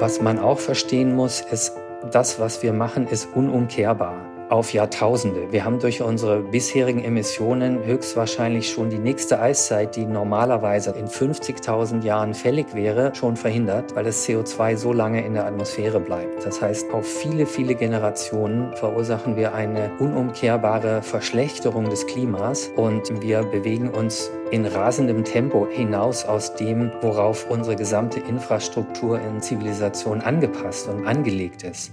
Was man auch verstehen muss, ist, das, was wir machen, ist unumkehrbar auf Jahrtausende. Wir haben durch unsere bisherigen Emissionen höchstwahrscheinlich schon die nächste Eiszeit, die normalerweise in 50.000 Jahren fällig wäre, schon verhindert, weil das CO2 so lange in der Atmosphäre bleibt. Das heißt, auf viele, viele Generationen verursachen wir eine unumkehrbare Verschlechterung des Klimas und wir bewegen uns in rasendem Tempo hinaus aus dem, worauf unsere gesamte Infrastruktur in Zivilisation angepasst und angelegt ist.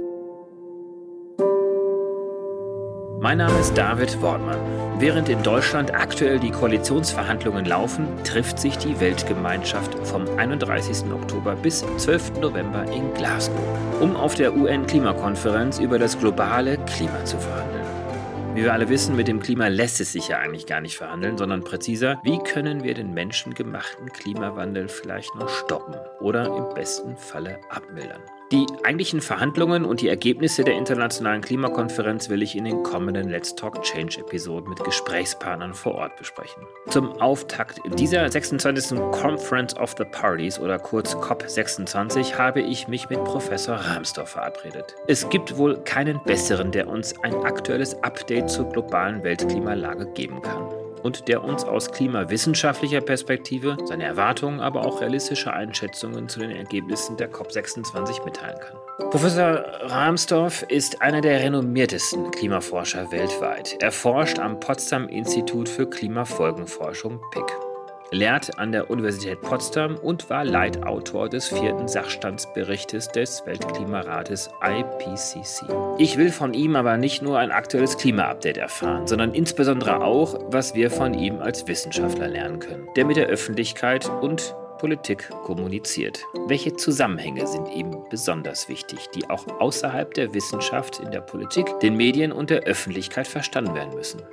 Mein Name ist David Wortmann. Während in Deutschland aktuell die Koalitionsverhandlungen laufen, trifft sich die Weltgemeinschaft vom 31. Oktober bis 12. November in Glasgow, um auf der UN-Klimakonferenz über das globale Klima zu verhandeln. Wie wir alle wissen, mit dem Klima lässt es sich ja eigentlich gar nicht verhandeln, sondern präziser, wie können wir den menschengemachten Klimawandel vielleicht noch stoppen oder im besten Falle abmildern. Die eigentlichen Verhandlungen und die Ergebnisse der internationalen Klimakonferenz will ich in den kommenden Let's Talk Change Episoden mit Gesprächspartnern vor Ort besprechen. Zum Auftakt dieser 26. Conference of the Parties oder kurz COP26 habe ich mich mit Professor Rahmsdorf verabredet. Es gibt wohl keinen besseren, der uns ein aktuelles Update zur globalen Weltklimalage geben kann und der uns aus klimawissenschaftlicher Perspektive seine Erwartungen, aber auch realistische Einschätzungen zu den Ergebnissen der COP26 mitteilen kann. Professor Rahmsdorf ist einer der renommiertesten Klimaforscher weltweit. Er forscht am Potsdam Institut für Klimafolgenforschung PIC lehrt an der Universität Potsdam und war Leitautor des vierten Sachstandsberichtes des Weltklimarates IPCC. Ich will von ihm aber nicht nur ein aktuelles Klima-Update erfahren, sondern insbesondere auch, was wir von ihm als Wissenschaftler lernen können, der mit der Öffentlichkeit und Politik kommuniziert. Welche Zusammenhänge sind ihm besonders wichtig, die auch außerhalb der Wissenschaft, in der Politik, den Medien und der Öffentlichkeit verstanden werden müssen?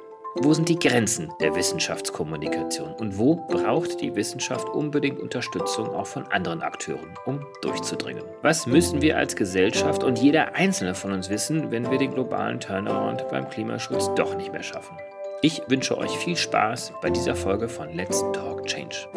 Wo sind die Grenzen der Wissenschaftskommunikation und wo braucht die Wissenschaft unbedingt Unterstützung auch von anderen Akteuren, um durchzudringen? Was müssen wir als Gesellschaft und jeder einzelne von uns wissen, wenn wir den globalen Turnaround beim Klimaschutz doch nicht mehr schaffen? Ich wünsche euch viel Spaß bei dieser Folge von Let's Talk Change.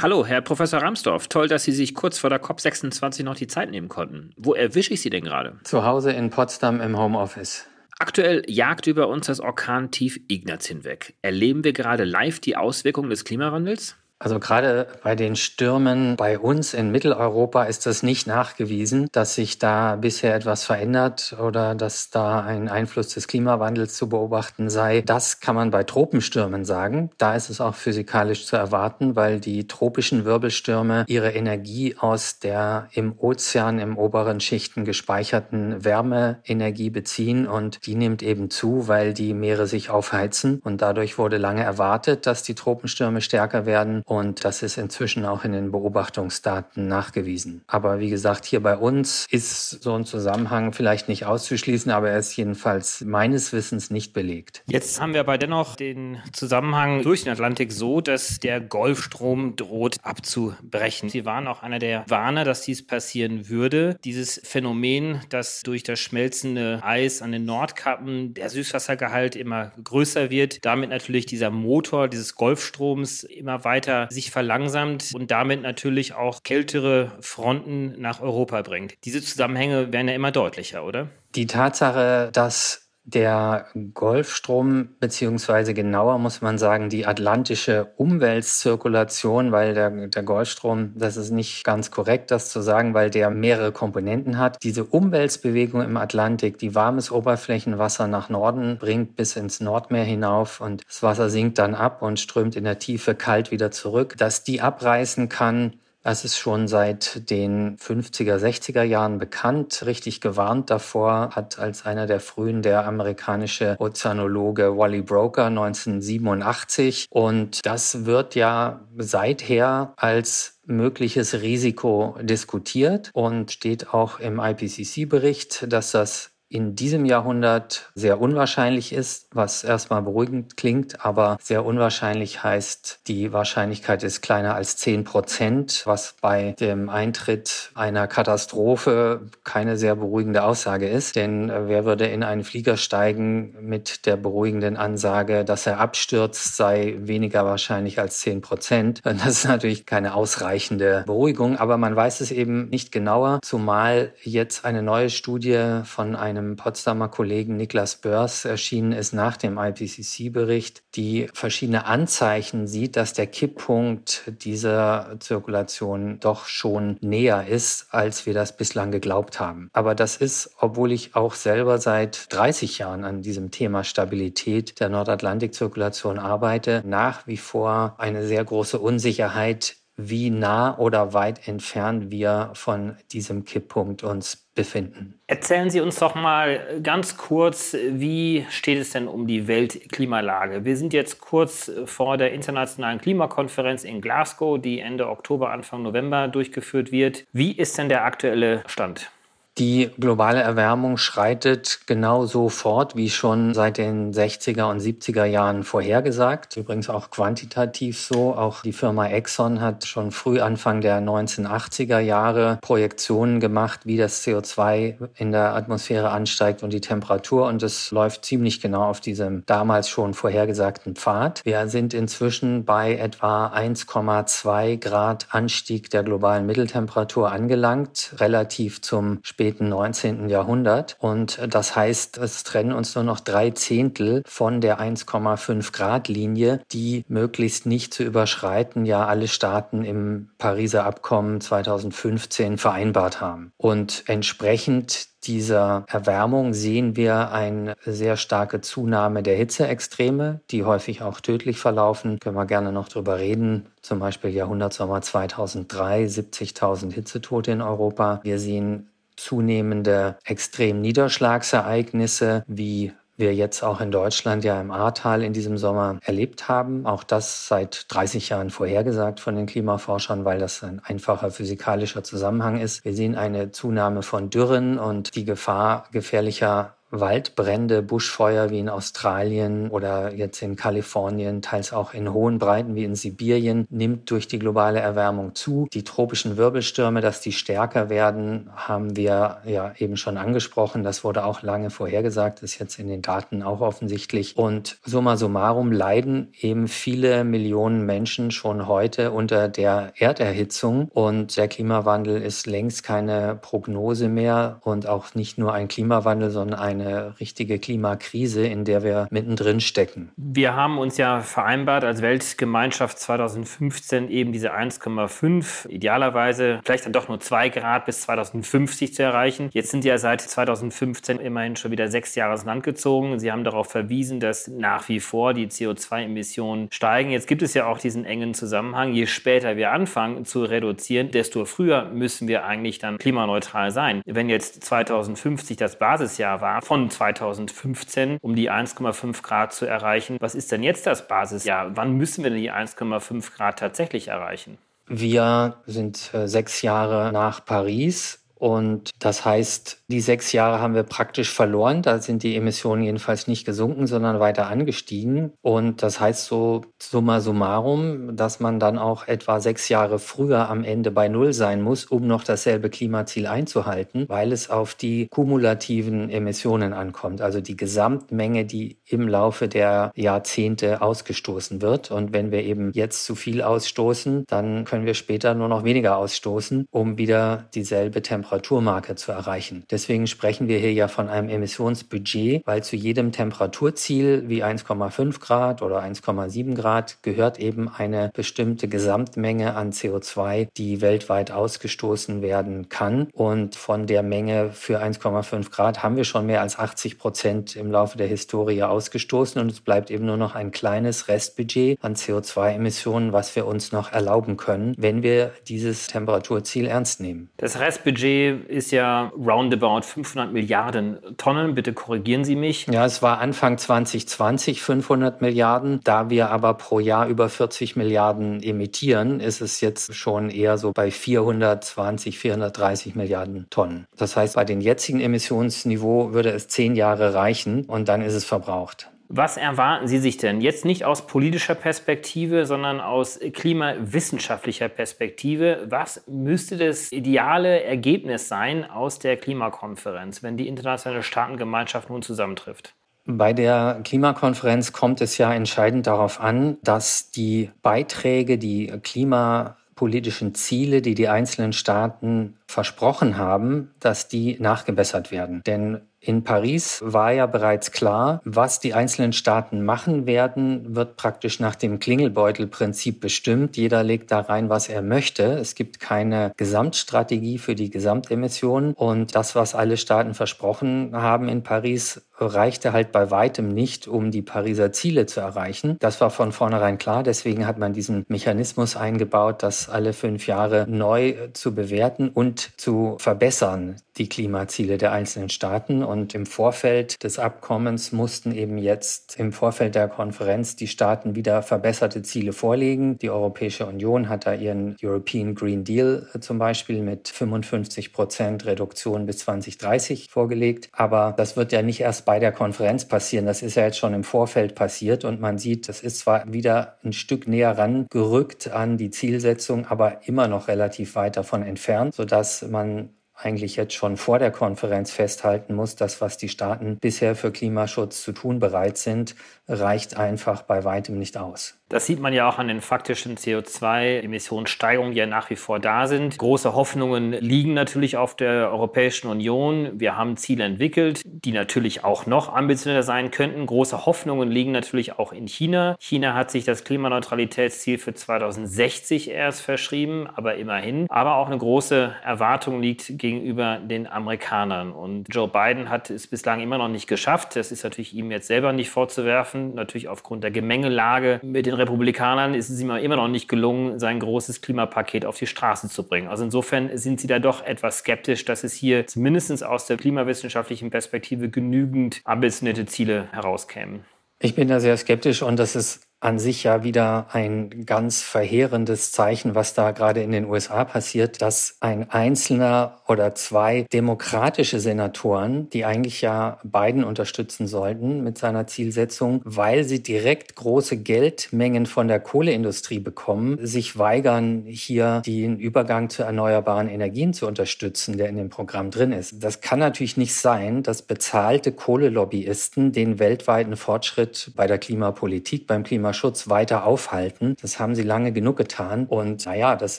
Hallo, Herr Professor Ramsdorf. Toll, dass Sie sich kurz vor der COP26 noch die Zeit nehmen konnten. Wo erwische ich Sie denn gerade? Zu Hause in Potsdam im Homeoffice. Aktuell jagt über uns das Orkan Tief Ignaz hinweg. Erleben wir gerade live die Auswirkungen des Klimawandels? Also gerade bei den Stürmen bei uns in Mitteleuropa ist das nicht nachgewiesen, dass sich da bisher etwas verändert oder dass da ein Einfluss des Klimawandels zu beobachten sei. Das kann man bei Tropenstürmen sagen. Da ist es auch physikalisch zu erwarten, weil die tropischen Wirbelstürme ihre Energie aus der im Ozean im oberen Schichten gespeicherten Wärmeenergie beziehen und die nimmt eben zu, weil die Meere sich aufheizen und dadurch wurde lange erwartet, dass die Tropenstürme stärker werden und das ist inzwischen auch in den Beobachtungsdaten nachgewiesen. Aber wie gesagt, hier bei uns ist so ein Zusammenhang vielleicht nicht auszuschließen, aber er ist jedenfalls meines Wissens nicht belegt. Jetzt haben wir aber dennoch den Zusammenhang durch den Atlantik so, dass der Golfstrom droht abzubrechen. Sie waren auch einer der Warner, dass dies passieren würde. Dieses Phänomen, dass durch das schmelzende Eis an den Nordkappen der Süßwassergehalt immer größer wird, damit natürlich dieser Motor dieses Golfstroms immer weiter sich verlangsamt und damit natürlich auch kältere Fronten nach Europa bringt. Diese Zusammenhänge werden ja immer deutlicher, oder? Die Tatsache, dass der Golfstrom, beziehungsweise genauer muss man sagen, die atlantische Umweltzirkulation, weil der, der Golfstrom, das ist nicht ganz korrekt, das zu sagen, weil der mehrere Komponenten hat. Diese Umweltbewegung im Atlantik, die warmes Oberflächenwasser nach Norden bringt bis ins Nordmeer hinauf und das Wasser sinkt dann ab und strömt in der Tiefe kalt wieder zurück. Dass die abreißen kann, das ist schon seit den 50er, 60er Jahren bekannt. Richtig gewarnt davor hat als einer der frühen der amerikanische Ozeanologe Wally Broker 1987. Und das wird ja seither als mögliches Risiko diskutiert und steht auch im IPCC-Bericht, dass das in diesem Jahrhundert sehr unwahrscheinlich ist, was erstmal beruhigend klingt, aber sehr unwahrscheinlich heißt, die Wahrscheinlichkeit ist kleiner als 10 Prozent, was bei dem Eintritt einer Katastrophe keine sehr beruhigende Aussage ist. Denn äh, wer würde in einen Flieger steigen mit der beruhigenden Ansage, dass er abstürzt, sei weniger wahrscheinlich als 10 Prozent? Das ist natürlich keine ausreichende Beruhigung, aber man weiß es eben nicht genauer, zumal jetzt eine neue Studie von einem meinem Potsdamer Kollegen Niklas Börs erschienen ist nach dem IPCC-Bericht, die verschiedene Anzeichen sieht, dass der Kipppunkt dieser Zirkulation doch schon näher ist, als wir das bislang geglaubt haben. Aber das ist, obwohl ich auch selber seit 30 Jahren an diesem Thema Stabilität der Nordatlantikzirkulation arbeite, nach wie vor eine sehr große Unsicherheit, wie nah oder weit entfernt wir von diesem Kipppunkt uns befinden. Erzählen Sie uns doch mal ganz kurz, wie steht es denn um die Weltklimalage? Wir sind jetzt kurz vor der internationalen Klimakonferenz in Glasgow, die Ende Oktober, Anfang November durchgeführt wird. Wie ist denn der aktuelle Stand? Die globale Erwärmung schreitet genauso fort wie schon seit den 60er und 70er Jahren vorhergesagt. Übrigens auch quantitativ so. Auch die Firma Exxon hat schon früh Anfang der 1980er Jahre Projektionen gemacht, wie das CO2 in der Atmosphäre ansteigt und die Temperatur. Und es läuft ziemlich genau auf diesem damals schon vorhergesagten Pfad. Wir sind inzwischen bei etwa 1,2 Grad Anstieg der globalen Mitteltemperatur angelangt, relativ zum späteren späten 19. Jahrhundert. Und das heißt, es trennen uns nur noch drei Zehntel von der 1,5 Grad Linie, die möglichst nicht zu überschreiten, ja alle Staaten im Pariser Abkommen 2015 vereinbart haben. Und entsprechend dieser Erwärmung sehen wir eine sehr starke Zunahme der Hitzeextreme, die häufig auch tödlich verlaufen. Können wir gerne noch drüber reden. Zum Beispiel Jahrhundertsommer 2003, 70.000 Hitzetote in Europa. Wir sehen zunehmende Extremniederschlagsereignisse wie wir jetzt auch in Deutschland ja im Ahrtal in diesem Sommer erlebt haben. Auch das seit 30 Jahren vorhergesagt von den Klimaforschern, weil das ein einfacher physikalischer Zusammenhang ist. Wir sehen eine Zunahme von Dürren und die Gefahr gefährlicher Waldbrände, Buschfeuer wie in Australien oder jetzt in Kalifornien, teils auch in hohen Breiten wie in Sibirien, nimmt durch die globale Erwärmung zu. Die tropischen Wirbelstürme, dass die stärker werden, haben wir ja eben schon angesprochen. Das wurde auch lange vorhergesagt, ist jetzt in den Daten auch offensichtlich. Und summa summarum leiden eben viele Millionen Menschen schon heute unter der Erderhitzung und der Klimawandel ist längst keine Prognose mehr und auch nicht nur ein Klimawandel, sondern ein eine richtige Klimakrise, in der wir mittendrin stecken. Wir haben uns ja vereinbart als Weltgemeinschaft 2015 eben diese 1,5 idealerweise vielleicht dann doch nur 2 Grad bis 2050 zu erreichen. Jetzt sind ja seit 2015 immerhin schon wieder sechs Jahre ins Land gezogen. Sie haben darauf verwiesen, dass nach wie vor die CO2-Emissionen steigen. Jetzt gibt es ja auch diesen engen Zusammenhang. Je später wir anfangen zu reduzieren, desto früher müssen wir eigentlich dann klimaneutral sein. Wenn jetzt 2050 das Basisjahr war, von 2015, um die 1,5 Grad zu erreichen. Was ist denn jetzt das Basisjahr? Wann müssen wir denn die 1,5 Grad tatsächlich erreichen? Wir sind äh, sechs Jahre nach Paris und das heißt, die sechs Jahre haben wir praktisch verloren. Da sind die Emissionen jedenfalls nicht gesunken, sondern weiter angestiegen. Und das heißt so summa summarum, dass man dann auch etwa sechs Jahre früher am Ende bei Null sein muss, um noch dasselbe Klimaziel einzuhalten, weil es auf die kumulativen Emissionen ankommt. Also die Gesamtmenge, die im Laufe der Jahrzehnte ausgestoßen wird. Und wenn wir eben jetzt zu viel ausstoßen, dann können wir später nur noch weniger ausstoßen, um wieder dieselbe Temperatur Temperaturmarke zu erreichen. Deswegen sprechen wir hier ja von einem Emissionsbudget, weil zu jedem Temperaturziel wie 1,5 Grad oder 1,7 Grad gehört eben eine bestimmte Gesamtmenge an CO2, die weltweit ausgestoßen werden kann. Und von der Menge für 1,5 Grad haben wir schon mehr als 80 Prozent im Laufe der Historie ausgestoßen und es bleibt eben nur noch ein kleines Restbudget an CO2-Emissionen, was wir uns noch erlauben können, wenn wir dieses Temperaturziel ernst nehmen. Das Restbudget ist ja roundabout 500 Milliarden Tonnen. Bitte korrigieren Sie mich. Ja, es war Anfang 2020 500 Milliarden. Da wir aber pro Jahr über 40 Milliarden emittieren, ist es jetzt schon eher so bei 420, 430 Milliarden Tonnen. Das heißt, bei den jetzigen Emissionsniveau würde es zehn Jahre reichen und dann ist es verbraucht. Was erwarten Sie sich denn jetzt nicht aus politischer Perspektive, sondern aus klimawissenschaftlicher Perspektive? Was müsste das ideale Ergebnis sein aus der Klimakonferenz, wenn die internationale Staatengemeinschaft nun zusammentrifft? Bei der Klimakonferenz kommt es ja entscheidend darauf an, dass die Beiträge, die klimapolitischen Ziele, die die einzelnen Staaten versprochen haben, dass die nachgebessert werden. Denn in Paris war ja bereits klar, was die einzelnen Staaten machen werden, wird praktisch nach dem Klingelbeutelprinzip bestimmt. Jeder legt da rein, was er möchte. Es gibt keine Gesamtstrategie für die Gesamtemissionen. Und das, was alle Staaten versprochen haben in Paris, reichte halt bei weitem nicht, um die Pariser Ziele zu erreichen. Das war von vornherein klar. Deswegen hat man diesen Mechanismus eingebaut, das alle fünf Jahre neu zu bewerten und zu verbessern, die Klimaziele der einzelnen Staaten. Und im Vorfeld des Abkommens mussten eben jetzt im Vorfeld der Konferenz die Staaten wieder verbesserte Ziele vorlegen. Die Europäische Union hat da ihren European Green Deal äh, zum Beispiel mit 55 Prozent Reduktion bis 2030 vorgelegt. Aber das wird ja nicht erst bei der Konferenz passieren. Das ist ja jetzt schon im Vorfeld passiert und man sieht, das ist zwar wieder ein Stück näher rangerückt an die Zielsetzung, aber immer noch relativ weit davon entfernt, sodass man eigentlich jetzt schon vor der Konferenz festhalten muss, dass was die Staaten bisher für Klimaschutz zu tun bereit sind, reicht einfach bei weitem nicht aus. Das sieht man ja auch an den faktischen CO2-Emissionssteigerungen, die ja nach wie vor da sind. Große Hoffnungen liegen natürlich auf der Europäischen Union. Wir haben Ziele entwickelt, die natürlich auch noch ambitionierter sein könnten. Große Hoffnungen liegen natürlich auch in China. China hat sich das Klimaneutralitätsziel für 2060 erst verschrieben, aber immerhin. Aber auch eine große Erwartung liegt gegenüber den Amerikanern. Und Joe Biden hat es bislang immer noch nicht geschafft. Das ist natürlich ihm jetzt selber nicht vorzuwerfen. Natürlich aufgrund der Gemengelage mit den Republikanern ist es ihm immer noch nicht gelungen, sein großes Klimapaket auf die Straße zu bringen. Also insofern sind sie da doch etwas skeptisch, dass es hier zumindest aus der klimawissenschaftlichen Perspektive genügend ambitionierte Ziele herauskämen. Ich bin da sehr skeptisch und das ist an sich ja wieder ein ganz verheerendes Zeichen, was da gerade in den USA passiert, dass ein einzelner oder zwei demokratische Senatoren, die eigentlich ja Biden unterstützen sollten mit seiner Zielsetzung, weil sie direkt große Geldmengen von der Kohleindustrie bekommen, sich weigern, hier den Übergang zu erneuerbaren Energien zu unterstützen, der in dem Programm drin ist. Das kann natürlich nicht sein, dass bezahlte Kohlelobbyisten den weltweiten Fortschritt bei der Klimapolitik, beim Klima Klimaschutz weiter aufhalten. Das haben sie lange genug getan. Und naja, das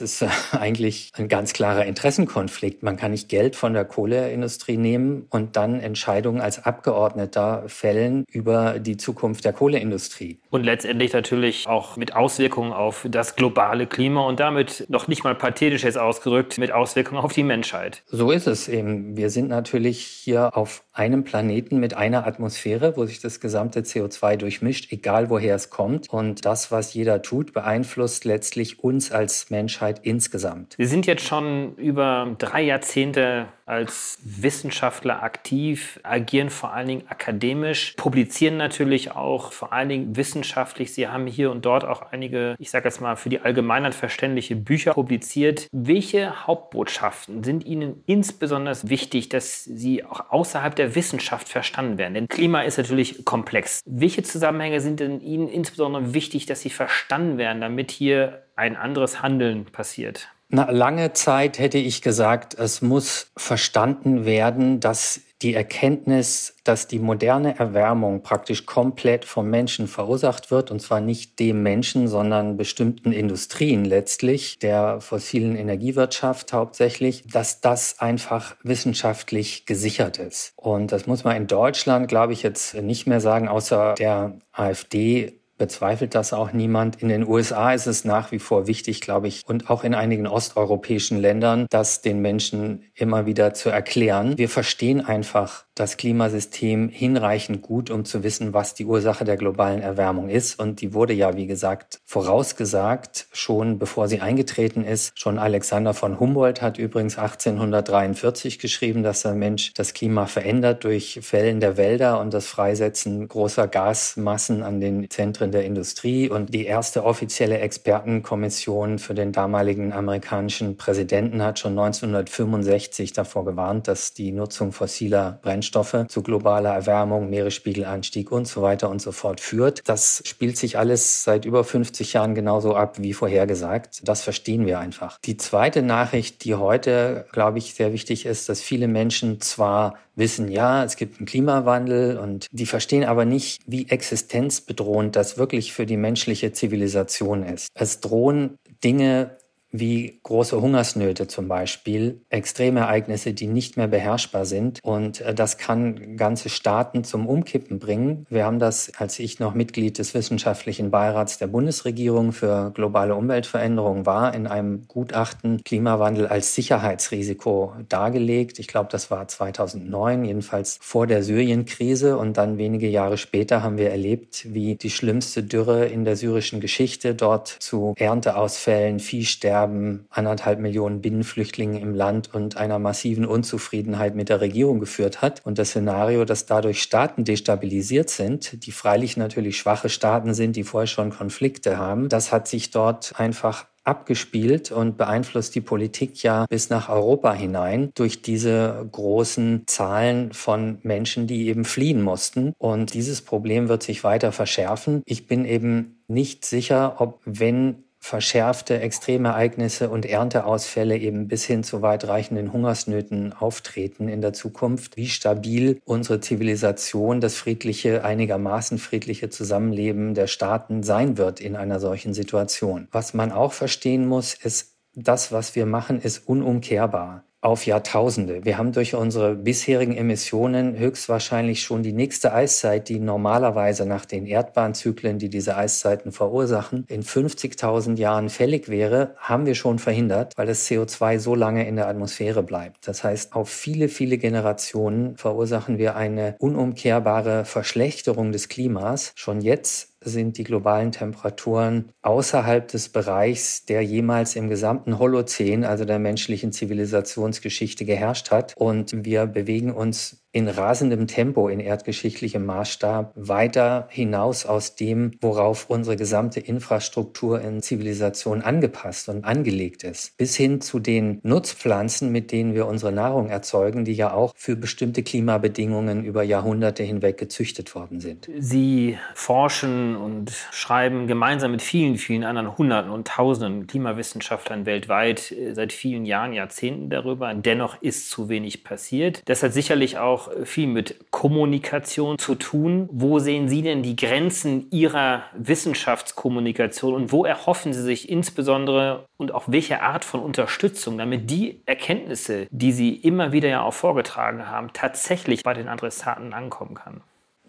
ist eigentlich ein ganz klarer Interessenkonflikt. Man kann nicht Geld von der Kohleindustrie nehmen und dann Entscheidungen als Abgeordneter fällen über die Zukunft der Kohleindustrie. Und letztendlich natürlich auch mit Auswirkungen auf das globale Klima und damit noch nicht mal pathetisch jetzt ausgedrückt mit Auswirkungen auf die Menschheit. So ist es eben. Wir sind natürlich hier auf einem Planeten mit einer Atmosphäre, wo sich das gesamte CO2 durchmischt, egal woher es kommt kommt. Und das, was jeder tut, beeinflusst letztlich uns als Menschheit insgesamt. Sie sind jetzt schon über drei Jahrzehnte als Wissenschaftler aktiv, agieren vor allen Dingen akademisch, publizieren natürlich auch vor allen Dingen wissenschaftlich. Sie haben hier und dort auch einige, ich sage jetzt mal, für die Allgemeinheit verständliche Bücher publiziert. Welche Hauptbotschaften sind Ihnen insbesondere wichtig, dass sie auch außerhalb der Wissenschaft verstanden werden? Denn Klima ist natürlich komplex. Welche Zusammenhänge sind denn Ihnen insbesondere wichtig, dass sie verstanden werden, damit hier ein anderes Handeln passiert? Na, lange Zeit hätte ich gesagt, es muss verstanden werden, dass die Erkenntnis, dass die moderne Erwärmung praktisch komplett vom Menschen verursacht wird, und zwar nicht dem Menschen, sondern bestimmten Industrien letztlich, der fossilen Energiewirtschaft hauptsächlich, dass das einfach wissenschaftlich gesichert ist. Und das muss man in Deutschland, glaube ich, jetzt nicht mehr sagen, außer der AfD bezweifelt das auch niemand. In den USA ist es nach wie vor wichtig, glaube ich, und auch in einigen osteuropäischen Ländern, das den Menschen immer wieder zu erklären. Wir verstehen einfach, das Klimasystem hinreichend gut, um zu wissen, was die Ursache der globalen Erwärmung ist. Und die wurde ja, wie gesagt, vorausgesagt, schon bevor sie eingetreten ist. Schon Alexander von Humboldt hat übrigens 1843 geschrieben, dass der Mensch das Klima verändert durch Fällen der Wälder und das Freisetzen großer Gasmassen an den Zentren der Industrie. Und die erste offizielle Expertenkommission für den damaligen amerikanischen Präsidenten hat schon 1965 davor gewarnt, dass die Nutzung fossiler Brennstoffe zu globaler Erwärmung, Meeresspiegelanstieg und so weiter und so fort führt. Das spielt sich alles seit über 50 Jahren genauso ab wie vorhergesagt. Das verstehen wir einfach. Die zweite Nachricht, die heute, glaube ich, sehr wichtig ist, dass viele Menschen zwar wissen, ja, es gibt einen Klimawandel und die verstehen aber nicht, wie existenzbedrohend das wirklich für die menschliche Zivilisation ist. Es drohen Dinge wie große Hungersnöte zum Beispiel, Extremereignisse, die nicht mehr beherrschbar sind. Und äh, das kann ganze Staaten zum Umkippen bringen. Wir haben das, als ich noch Mitglied des wissenschaftlichen Beirats der Bundesregierung für globale Umweltveränderung war, in einem Gutachten Klimawandel als Sicherheitsrisiko dargelegt. Ich glaube, das war 2009, jedenfalls vor der Syrienkrise. Und dann wenige Jahre später haben wir erlebt, wie die schlimmste Dürre in der syrischen Geschichte dort zu Ernteausfällen, Viehsterben, Sterben, anderthalb Millionen Binnenflüchtlinge im Land und einer massiven Unzufriedenheit mit der Regierung geführt hat. Und das Szenario, dass dadurch Staaten destabilisiert sind, die freilich natürlich schwache Staaten sind, die vorher schon Konflikte haben, das hat sich dort einfach abgespielt und beeinflusst die Politik ja bis nach Europa hinein durch diese großen Zahlen von Menschen, die eben fliehen mussten. Und dieses Problem wird sich weiter verschärfen. Ich bin eben nicht sicher, ob wenn verschärfte Extremereignisse und Ernteausfälle eben bis hin zu weitreichenden Hungersnöten auftreten in der Zukunft, wie stabil unsere Zivilisation, das friedliche, einigermaßen friedliche Zusammenleben der Staaten sein wird in einer solchen Situation. Was man auch verstehen muss, ist, das, was wir machen, ist unumkehrbar auf Jahrtausende. Wir haben durch unsere bisherigen Emissionen höchstwahrscheinlich schon die nächste Eiszeit, die normalerweise nach den Erdbahnzyklen, die diese Eiszeiten verursachen, in 50.000 Jahren fällig wäre, haben wir schon verhindert, weil das CO2 so lange in der Atmosphäre bleibt. Das heißt, auf viele, viele Generationen verursachen wir eine unumkehrbare Verschlechterung des Klimas. Schon jetzt sind die globalen Temperaturen außerhalb des Bereichs, der jemals im gesamten Holozän, also der menschlichen Zivilisationsgeschichte geherrscht hat. Und wir bewegen uns in rasendem Tempo in erdgeschichtlichem Maßstab weiter hinaus aus dem, worauf unsere gesamte Infrastruktur in Zivilisation angepasst und angelegt ist, bis hin zu den Nutzpflanzen, mit denen wir unsere Nahrung erzeugen, die ja auch für bestimmte Klimabedingungen über Jahrhunderte hinweg gezüchtet worden sind. Sie forschen und schreiben gemeinsam mit vielen, vielen anderen Hunderten und Tausenden Klimawissenschaftlern weltweit äh, seit vielen Jahren, Jahrzehnten darüber. Dennoch ist zu wenig passiert. Das hat sicherlich auch auch viel mit Kommunikation zu tun. Wo sehen Sie denn die Grenzen Ihrer Wissenschaftskommunikation und wo erhoffen Sie sich insbesondere und auch welche Art von Unterstützung, damit die Erkenntnisse, die Sie immer wieder ja auch vorgetragen haben, tatsächlich bei den Adressaten ankommen kann?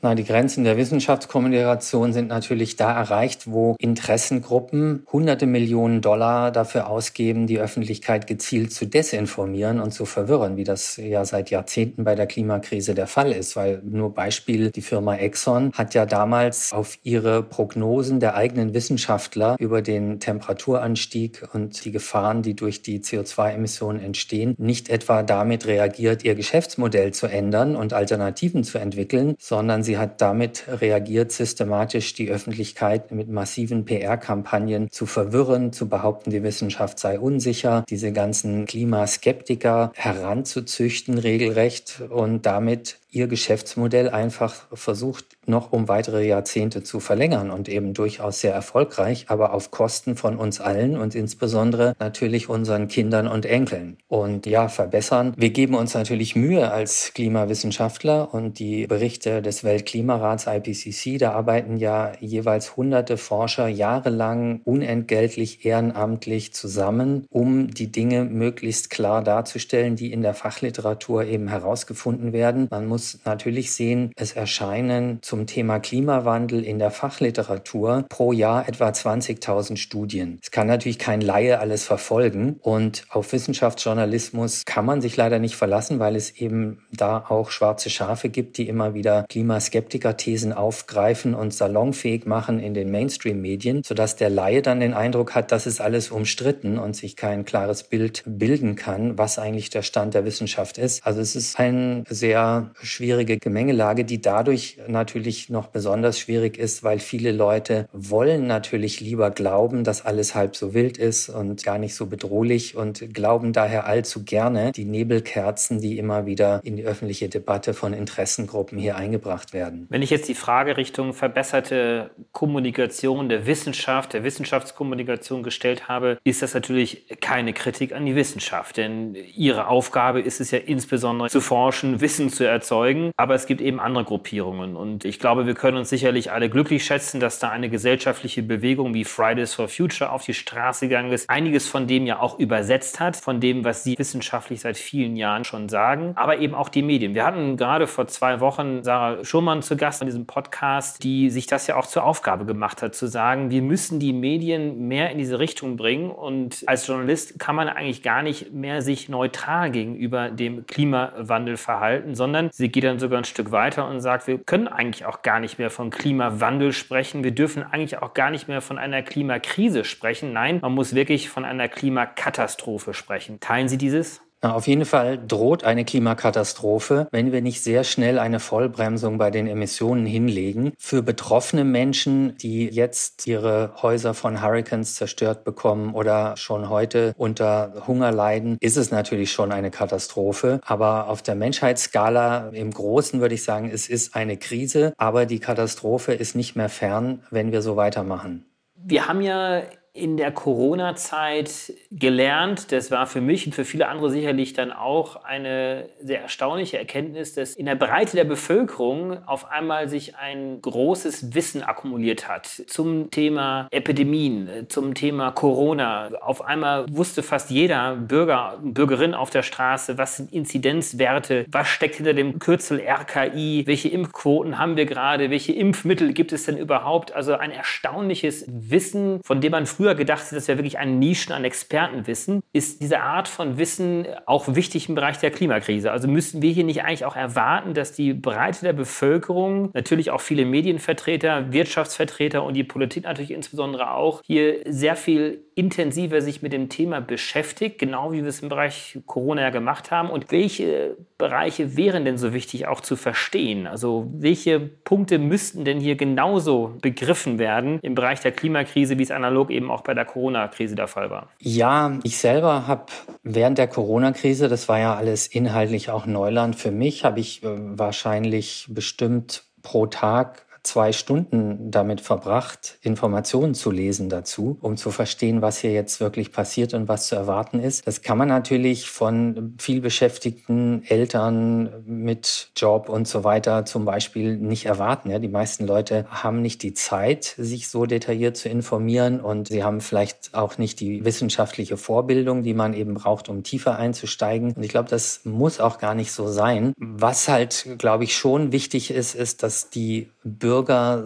Na, die Grenzen der Wissenschaftskommunikation sind natürlich da erreicht, wo Interessengruppen hunderte Millionen Dollar dafür ausgeben, die Öffentlichkeit gezielt zu desinformieren und zu verwirren, wie das ja seit Jahrzehnten bei der Klimakrise der Fall ist. Weil nur Beispiel, die Firma Exxon hat ja damals auf ihre Prognosen der eigenen Wissenschaftler über den Temperaturanstieg und die Gefahren, die durch die CO2-Emissionen entstehen, nicht etwa damit reagiert, ihr Geschäftsmodell zu ändern und Alternativen zu entwickeln, sondern sie Sie hat damit reagiert, systematisch die Öffentlichkeit mit massiven PR-Kampagnen zu verwirren, zu behaupten, die Wissenschaft sei unsicher, diese ganzen Klimaskeptiker heranzuzüchten regelrecht und damit ihr Geschäftsmodell einfach versucht, noch um weitere Jahrzehnte zu verlängern und eben durchaus sehr erfolgreich, aber auf Kosten von uns allen und insbesondere natürlich unseren Kindern und Enkeln. Und ja, verbessern. Wir geben uns natürlich Mühe als Klimawissenschaftler und die Berichte des Weltklimarats IPCC, da arbeiten ja jeweils hunderte Forscher jahrelang unentgeltlich ehrenamtlich zusammen, um die Dinge möglichst klar darzustellen, die in der Fachliteratur eben herausgefunden werden. Man muss muss natürlich sehen, es erscheinen zum Thema Klimawandel in der Fachliteratur pro Jahr etwa 20.000 Studien. Es kann natürlich kein Laie alles verfolgen und auf Wissenschaftsjournalismus kann man sich leider nicht verlassen, weil es eben da auch schwarze Schafe gibt, die immer wieder Klimaskeptiker-Thesen aufgreifen und salonfähig machen in den Mainstream-Medien, sodass der Laie dann den Eindruck hat, das ist alles umstritten und sich kein klares Bild bilden kann, was eigentlich der Stand der Wissenschaft ist. Also es ist eine sehr schwierige Gemengelage, die dadurch natürlich noch besonders schwierig ist, weil viele Leute wollen natürlich lieber glauben, dass alles halb so wild ist und gar nicht so bedrohlich und glauben daher allzu gerne die Nebelkerzen, die immer wieder in die öffentliche Debatte von Interessengruppen hier eingebracht werden. Wenn ich jetzt die Frage Richtung verbesserte Kommunikation der Wissenschaft, der Wissenschaftskommunikation gestellt habe, ist das natürlich keine Kritik an die Wissenschaft, denn ihre Aufgabe ist es ja insbesondere zu forschen, Wissen zu erzeugen, aber es gibt eben andere Gruppierungen. Und ich glaube, wir können uns sicherlich alle glücklich schätzen, dass da eine gesellschaftliche Bewegung wie Fridays for Future auf die Straße gegangen ist, einiges von dem ja auch übersetzt hat, von dem, was sie wissenschaftlich seit vielen Jahren schon sagen, aber eben auch die Medien. Wir hatten gerade vor zwei Wochen Sarah Schumann zu Gast in diesem Podcast, die sich das ja auch zur Aufgabe gemacht hat, zu sagen, wir müssen die Medien mehr in diese Richtung bringen. Und als Journalist kann man eigentlich gar nicht mehr sich neutral gegenüber dem Klimawandel verhalten, sondern sie geht dann sogar ein Stück weiter und sagt, wir können eigentlich auch gar nicht mehr von Klimawandel sprechen, wir dürfen eigentlich auch gar nicht mehr von einer Klimakrise sprechen. Nein, man muss wirklich von einer Klimakatastrophe sprechen. Teilen Sie dieses? Auf jeden Fall droht eine Klimakatastrophe, wenn wir nicht sehr schnell eine Vollbremsung bei den Emissionen hinlegen. Für betroffene Menschen, die jetzt ihre Häuser von Hurricanes zerstört bekommen oder schon heute unter Hunger leiden, ist es natürlich schon eine Katastrophe. Aber auf der Menschheitsskala im Großen würde ich sagen, es ist eine Krise, aber die Katastrophe ist nicht mehr fern, wenn wir so weitermachen. Wir haben ja in der Corona-Zeit gelernt, das war für mich und für viele andere sicherlich dann auch eine sehr erstaunliche Erkenntnis, dass in der Breite der Bevölkerung auf einmal sich ein großes Wissen akkumuliert hat zum Thema Epidemien, zum Thema Corona. Auf einmal wusste fast jeder Bürger und Bürgerin auf der Straße, was sind Inzidenzwerte, was steckt hinter dem Kürzel RKI, welche Impfquoten haben wir gerade, welche Impfmittel gibt es denn überhaupt? Also ein erstaunliches Wissen, von dem man früher früher gedacht, das wäre wirklich ein Nischen an Expertenwissen, ist diese Art von Wissen auch wichtig im Bereich der Klimakrise. Also müssten wir hier nicht eigentlich auch erwarten, dass die Breite der Bevölkerung, natürlich auch viele Medienvertreter, Wirtschaftsvertreter und die Politik natürlich insbesondere auch, hier sehr viel intensiver sich mit dem Thema beschäftigt, genau wie wir es im Bereich Corona ja gemacht haben. Und welche Bereiche wären denn so wichtig auch zu verstehen? Also welche Punkte müssten denn hier genauso begriffen werden im Bereich der Klimakrise, wie es analog eben auch bei der Corona-Krise der Fall war? Ja, ich selber habe während der Corona-Krise, das war ja alles inhaltlich auch Neuland für mich, habe ich äh, wahrscheinlich bestimmt pro Tag zwei Stunden damit verbracht, Informationen zu lesen dazu, um zu verstehen, was hier jetzt wirklich passiert und was zu erwarten ist. Das kann man natürlich von vielbeschäftigten Eltern mit Job und so weiter zum Beispiel nicht erwarten. Ja, die meisten Leute haben nicht die Zeit, sich so detailliert zu informieren und sie haben vielleicht auch nicht die wissenschaftliche Vorbildung, die man eben braucht, um tiefer einzusteigen. Und ich glaube, das muss auch gar nicht so sein. Was halt, glaube ich, schon wichtig ist, ist, dass die Bürger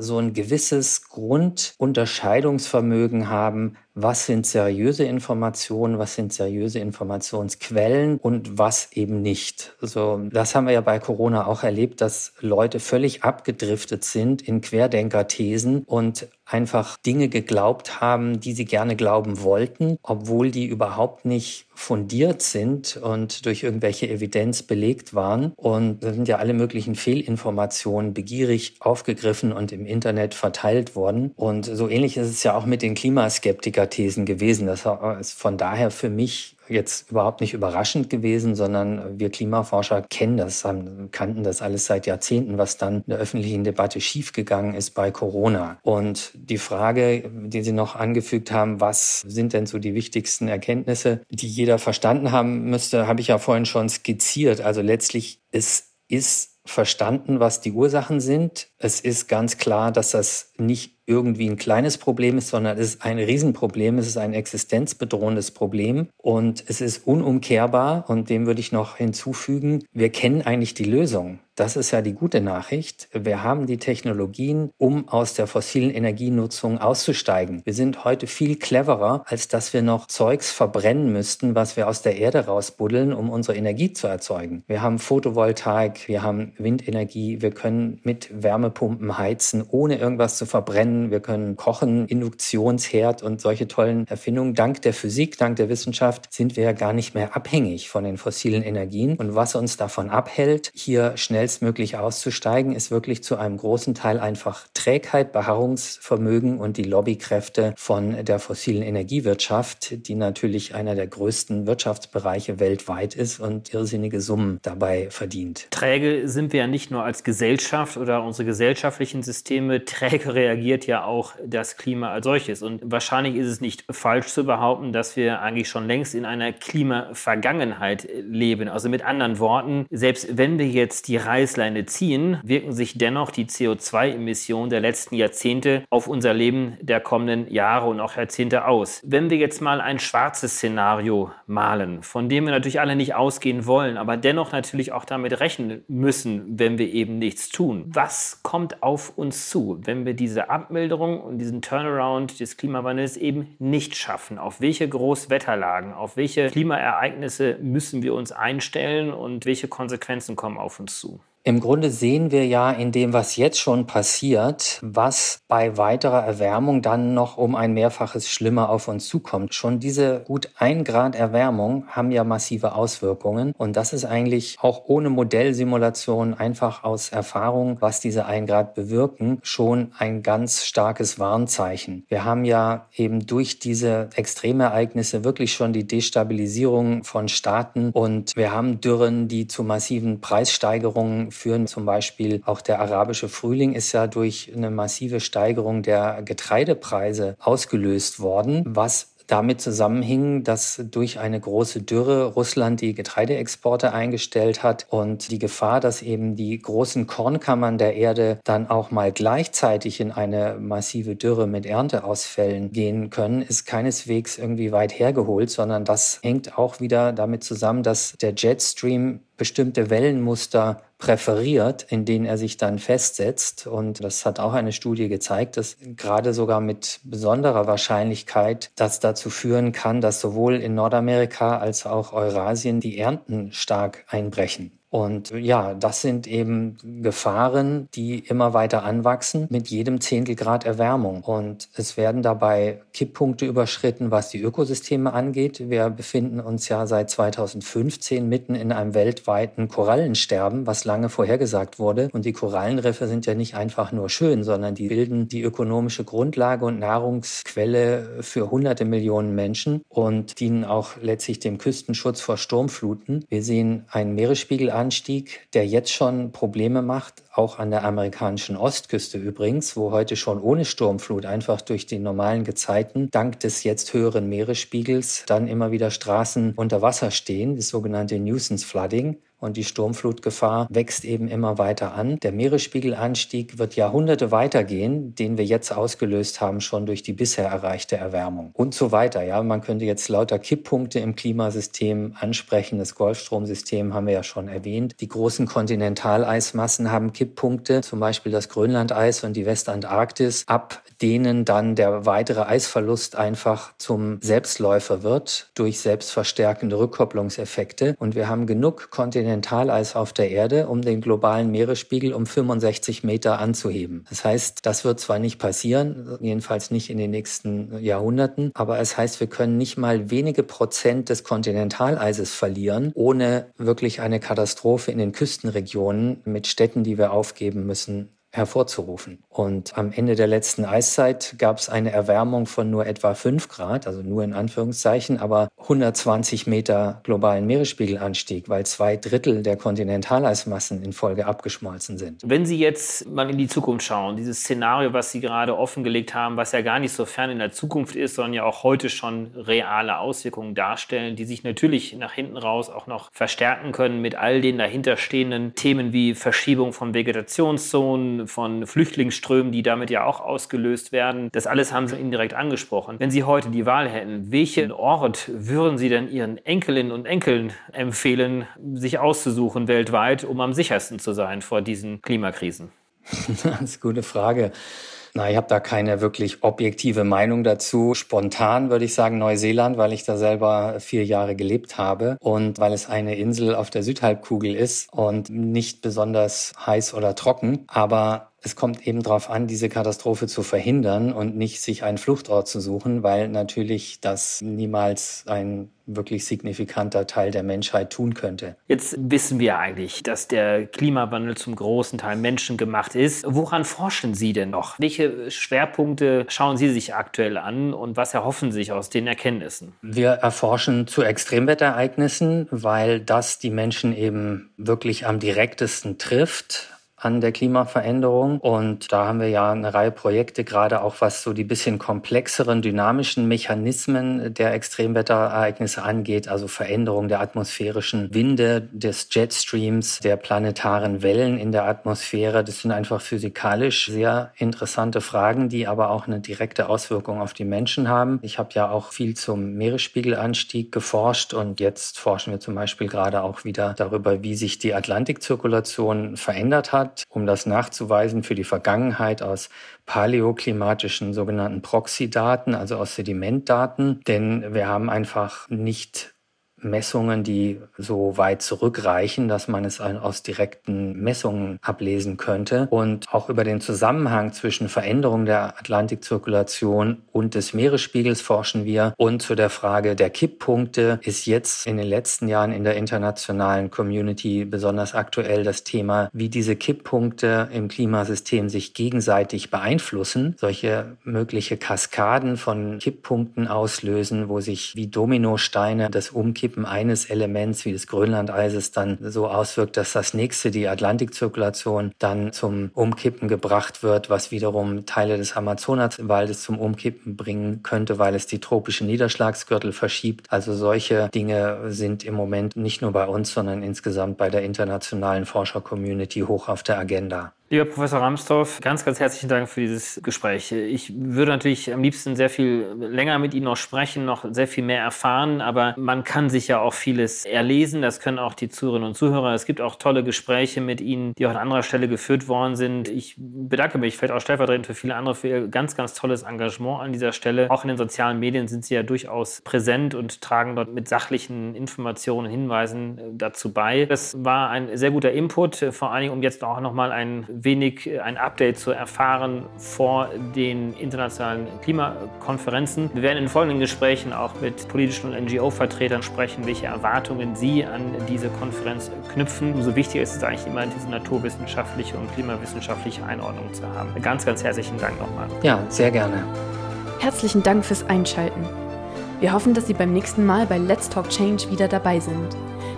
so ein gewisses Grundunterscheidungsvermögen haben, was sind seriöse Informationen, was sind seriöse Informationsquellen und was eben nicht. So, das haben wir ja bei Corona auch erlebt, dass Leute völlig abgedriftet sind in Querdenker-Thesen und einfach Dinge geglaubt haben, die sie gerne glauben wollten, obwohl die überhaupt nicht fundiert sind und durch irgendwelche Evidenz belegt waren. Und da sind ja alle möglichen Fehlinformationen begierig aufgegriffen und im Internet verteilt worden. Und so ähnlich ist es ja auch mit den Klimaskeptikern Thesen gewesen. Das ist von daher für mich jetzt überhaupt nicht überraschend gewesen, sondern wir Klimaforscher kennen das, kannten das alles seit Jahrzehnten, was dann in der öffentlichen Debatte schiefgegangen ist bei Corona. Und die Frage, die Sie noch angefügt haben, was sind denn so die wichtigsten Erkenntnisse, die jeder verstanden haben müsste, habe ich ja vorhin schon skizziert. Also letztlich, es ist verstanden, was die Ursachen sind. Es ist ganz klar, dass das nicht irgendwie ein kleines Problem ist, sondern es ist ein Riesenproblem, es ist ein existenzbedrohendes Problem und es ist unumkehrbar und dem würde ich noch hinzufügen, wir kennen eigentlich die Lösung. Das ist ja die gute Nachricht. Wir haben die Technologien, um aus der fossilen Energienutzung auszusteigen. Wir sind heute viel cleverer, als dass wir noch Zeugs verbrennen müssten, was wir aus der Erde rausbuddeln, um unsere Energie zu erzeugen. Wir haben Photovoltaik, wir haben Windenergie, wir können mit Wärmepumpen heizen, ohne irgendwas zu verbrennen. Wir können kochen, Induktionsherd und solche tollen Erfindungen. Dank der Physik, dank der Wissenschaft sind wir ja gar nicht mehr abhängig von den fossilen Energien. Und was uns davon abhält, hier schnell schnellstmöglich auszusteigen, ist wirklich zu einem großen Teil einfach Trägheit, Beharrungsvermögen und die Lobbykräfte von der fossilen Energiewirtschaft, die natürlich einer der größten Wirtschaftsbereiche weltweit ist und irrsinnige Summen dabei verdient. Träge sind wir ja nicht nur als Gesellschaft oder unsere gesellschaftlichen Systeme. Träge reagiert ja auch das Klima als solches. Und wahrscheinlich ist es nicht falsch zu behaupten, dass wir eigentlich schon längst in einer Klimavergangenheit leben. Also mit anderen Worten, selbst wenn wir jetzt die Reißleine ziehen, wirken sich dennoch die CO2-Emissionen der letzten Jahrzehnte auf unser Leben der kommenden Jahre und auch Jahrzehnte aus. Wenn wir jetzt mal ein schwarzes Szenario malen, von dem wir natürlich alle nicht ausgehen wollen, aber dennoch natürlich auch damit rechnen müssen, wenn wir eben nichts tun. Was kommt auf uns zu, wenn wir diese Abmilderung und diesen Turnaround des Klimawandels eben nicht schaffen? Auf welche Großwetterlagen, auf welche Klimaereignisse müssen wir uns einstellen und welche Konsequenzen kommen auf uns zu? Im Grunde sehen wir ja in dem, was jetzt schon passiert, was bei weiterer Erwärmung dann noch um ein Mehrfaches schlimmer auf uns zukommt. Schon diese gut ein Grad Erwärmung haben ja massive Auswirkungen. Und das ist eigentlich auch ohne Modellsimulation einfach aus Erfahrung, was diese ein Grad bewirken, schon ein ganz starkes Warnzeichen. Wir haben ja eben durch diese Extremereignisse wirklich schon die Destabilisierung von Staaten und wir haben Dürren, die zu massiven Preissteigerungen führen. Zum Beispiel auch der arabische Frühling ist ja durch eine massive Steigerung der Getreidepreise ausgelöst worden, was damit zusammenhing, dass durch eine große Dürre Russland die Getreideexporte eingestellt hat und die Gefahr, dass eben die großen Kornkammern der Erde dann auch mal gleichzeitig in eine massive Dürre mit Ernteausfällen gehen können, ist keineswegs irgendwie weit hergeholt, sondern das hängt auch wieder damit zusammen, dass der Jetstream bestimmte Wellenmuster präferiert, in denen er sich dann festsetzt. Und das hat auch eine Studie gezeigt, dass gerade sogar mit besonderer Wahrscheinlichkeit das dazu führen kann, dass sowohl in Nordamerika als auch Eurasien die Ernten stark einbrechen. Und ja, das sind eben Gefahren, die immer weiter anwachsen mit jedem Zehntelgrad Erwärmung. Und es werden dabei Kipppunkte überschritten, was die Ökosysteme angeht. Wir befinden uns ja seit 2015 mitten in einem weltweiten Korallensterben, was lange vorhergesagt wurde. Und die Korallenriffe sind ja nicht einfach nur schön, sondern die bilden die ökonomische Grundlage und Nahrungsquelle für hunderte Millionen Menschen und dienen auch letztlich dem Küstenschutz vor Sturmfluten. Wir sehen einen Meeresspiegel an, Anstieg, der jetzt schon Probleme macht, auch an der amerikanischen Ostküste übrigens, wo heute schon ohne Sturmflut einfach durch die normalen Gezeiten dank des jetzt höheren Meeresspiegels dann immer wieder Straßen unter Wasser stehen, das sogenannte Nuisance Flooding und die Sturmflutgefahr wächst eben immer weiter an. Der Meeresspiegelanstieg wird Jahrhunderte weitergehen, den wir jetzt ausgelöst haben, schon durch die bisher erreichte Erwärmung und so weiter. Ja, man könnte jetzt lauter Kipppunkte im Klimasystem ansprechen. Das Golfstromsystem haben wir ja schon erwähnt. Die großen Kontinentaleismassen haben Kipppunkte, zum Beispiel das Grönlandeis und die Westantarktis, ab denen dann der weitere Eisverlust einfach zum Selbstläufer wird durch selbstverstärkende Rückkopplungseffekte. Und wir haben genug Kontinentaleismassen Kontinentaleis auf der Erde, um den globalen Meeresspiegel um 65 Meter anzuheben. Das heißt, das wird zwar nicht passieren, jedenfalls nicht in den nächsten Jahrhunderten, aber es heißt, wir können nicht mal wenige Prozent des Kontinentaleises verlieren, ohne wirklich eine Katastrophe in den Küstenregionen mit Städten, die wir aufgeben müssen, hervorzurufen. Und am Ende der letzten Eiszeit gab es eine Erwärmung von nur etwa fünf Grad, also nur in Anführungszeichen, aber 120 Meter globalen Meeresspiegelanstieg, weil zwei Drittel der Kontinentaleismassen in Folge abgeschmolzen sind. Wenn Sie jetzt mal in die Zukunft schauen, dieses Szenario, was Sie gerade offengelegt haben, was ja gar nicht so fern in der Zukunft ist, sondern ja auch heute schon reale Auswirkungen darstellen, die sich natürlich nach hinten raus auch noch verstärken können mit all den dahinterstehenden Themen wie Verschiebung von Vegetationszonen, von Flüchtlingsströmen, die damit ja auch ausgelöst werden. Das alles haben Sie indirekt angesprochen. Wenn Sie heute die Wahl hätten, welchen Ort würden Sie denn Ihren Enkelinnen und Enkeln empfehlen, sich auszusuchen weltweit, um am sichersten zu sein vor diesen Klimakrisen? Das ist eine gute Frage. Na, ich habe da keine wirklich objektive Meinung dazu. Spontan würde ich sagen Neuseeland, weil ich da selber vier Jahre gelebt habe und weil es eine Insel auf der Südhalbkugel ist und nicht besonders heiß oder trocken. Aber es kommt eben darauf an, diese Katastrophe zu verhindern und nicht sich einen Fluchtort zu suchen, weil natürlich das niemals ein wirklich signifikanter Teil der Menschheit tun könnte. Jetzt wissen wir eigentlich, dass der Klimawandel zum großen Teil menschengemacht ist. Woran forschen Sie denn noch? Welche Schwerpunkte schauen Sie sich aktuell an und was erhoffen Sie sich aus den Erkenntnissen? Wir erforschen zu Extremwetterereignissen, weil das die Menschen eben wirklich am direktesten trifft an der Klimaveränderung. Und da haben wir ja eine Reihe Projekte, gerade auch was so die bisschen komplexeren, dynamischen Mechanismen der Extremwetterereignisse angeht, also Veränderung der atmosphärischen Winde, des Jetstreams, der planetaren Wellen in der Atmosphäre. Das sind einfach physikalisch sehr interessante Fragen, die aber auch eine direkte Auswirkung auf die Menschen haben. Ich habe ja auch viel zum Meeresspiegelanstieg geforscht und jetzt forschen wir zum Beispiel gerade auch wieder darüber, wie sich die Atlantikzirkulation verändert hat um das nachzuweisen für die Vergangenheit aus paläoklimatischen sogenannten Proxy-Daten, also aus Sedimentdaten. Denn wir haben einfach nicht Messungen, die so weit zurückreichen, dass man es aus direkten Messungen ablesen könnte. Und auch über den Zusammenhang zwischen Veränderung der Atlantikzirkulation und des Meeresspiegels forschen wir. Und zu der Frage der Kipppunkte ist jetzt in den letzten Jahren in der internationalen Community besonders aktuell das Thema, wie diese Kipppunkte im Klimasystem sich gegenseitig beeinflussen. Solche mögliche Kaskaden von Kipppunkten auslösen, wo sich wie Dominosteine das Umkippen Umkippen eines Elements wie des Grönlandeises dann so auswirkt, dass das nächste, die Atlantikzirkulation, dann zum Umkippen gebracht wird, was wiederum Teile des Amazonaswaldes zum Umkippen bringen könnte, weil es die tropischen Niederschlagsgürtel verschiebt. Also solche Dinge sind im Moment nicht nur bei uns, sondern insgesamt bei der internationalen Forscher-Community hoch auf der Agenda. Lieber Professor Ramsdorf, ganz, ganz herzlichen Dank für dieses Gespräch. Ich würde natürlich am liebsten sehr viel länger mit Ihnen noch sprechen, noch sehr viel mehr erfahren, aber man kann sich ja auch vieles erlesen. Das können auch die Zuhörerinnen und Zuhörer. Es gibt auch tolle Gespräche mit Ihnen, die auch an anderer Stelle geführt worden sind. Ich bedanke mich, vielleicht auch stellvertretend für viele andere, für Ihr ganz, ganz tolles Engagement an dieser Stelle. Auch in den sozialen Medien sind Sie ja durchaus präsent und tragen dort mit sachlichen Informationen, Hinweisen dazu bei. Das war ein sehr guter Input, vor allen Dingen, um jetzt auch nochmal einen wenig äh, ein Update zu erfahren vor den internationalen Klimakonferenzen. Wir werden in folgenden Gesprächen auch mit politischen und NGO-Vertretern sprechen, welche Erwartungen sie an diese Konferenz knüpfen. Umso wichtiger ist es eigentlich immer, diese naturwissenschaftliche und klimawissenschaftliche Einordnung zu haben. Ganz, ganz herzlichen Dank nochmal. Ja, sehr gerne. Herzlichen Dank fürs Einschalten. Wir hoffen, dass Sie beim nächsten Mal bei Let's Talk Change wieder dabei sind.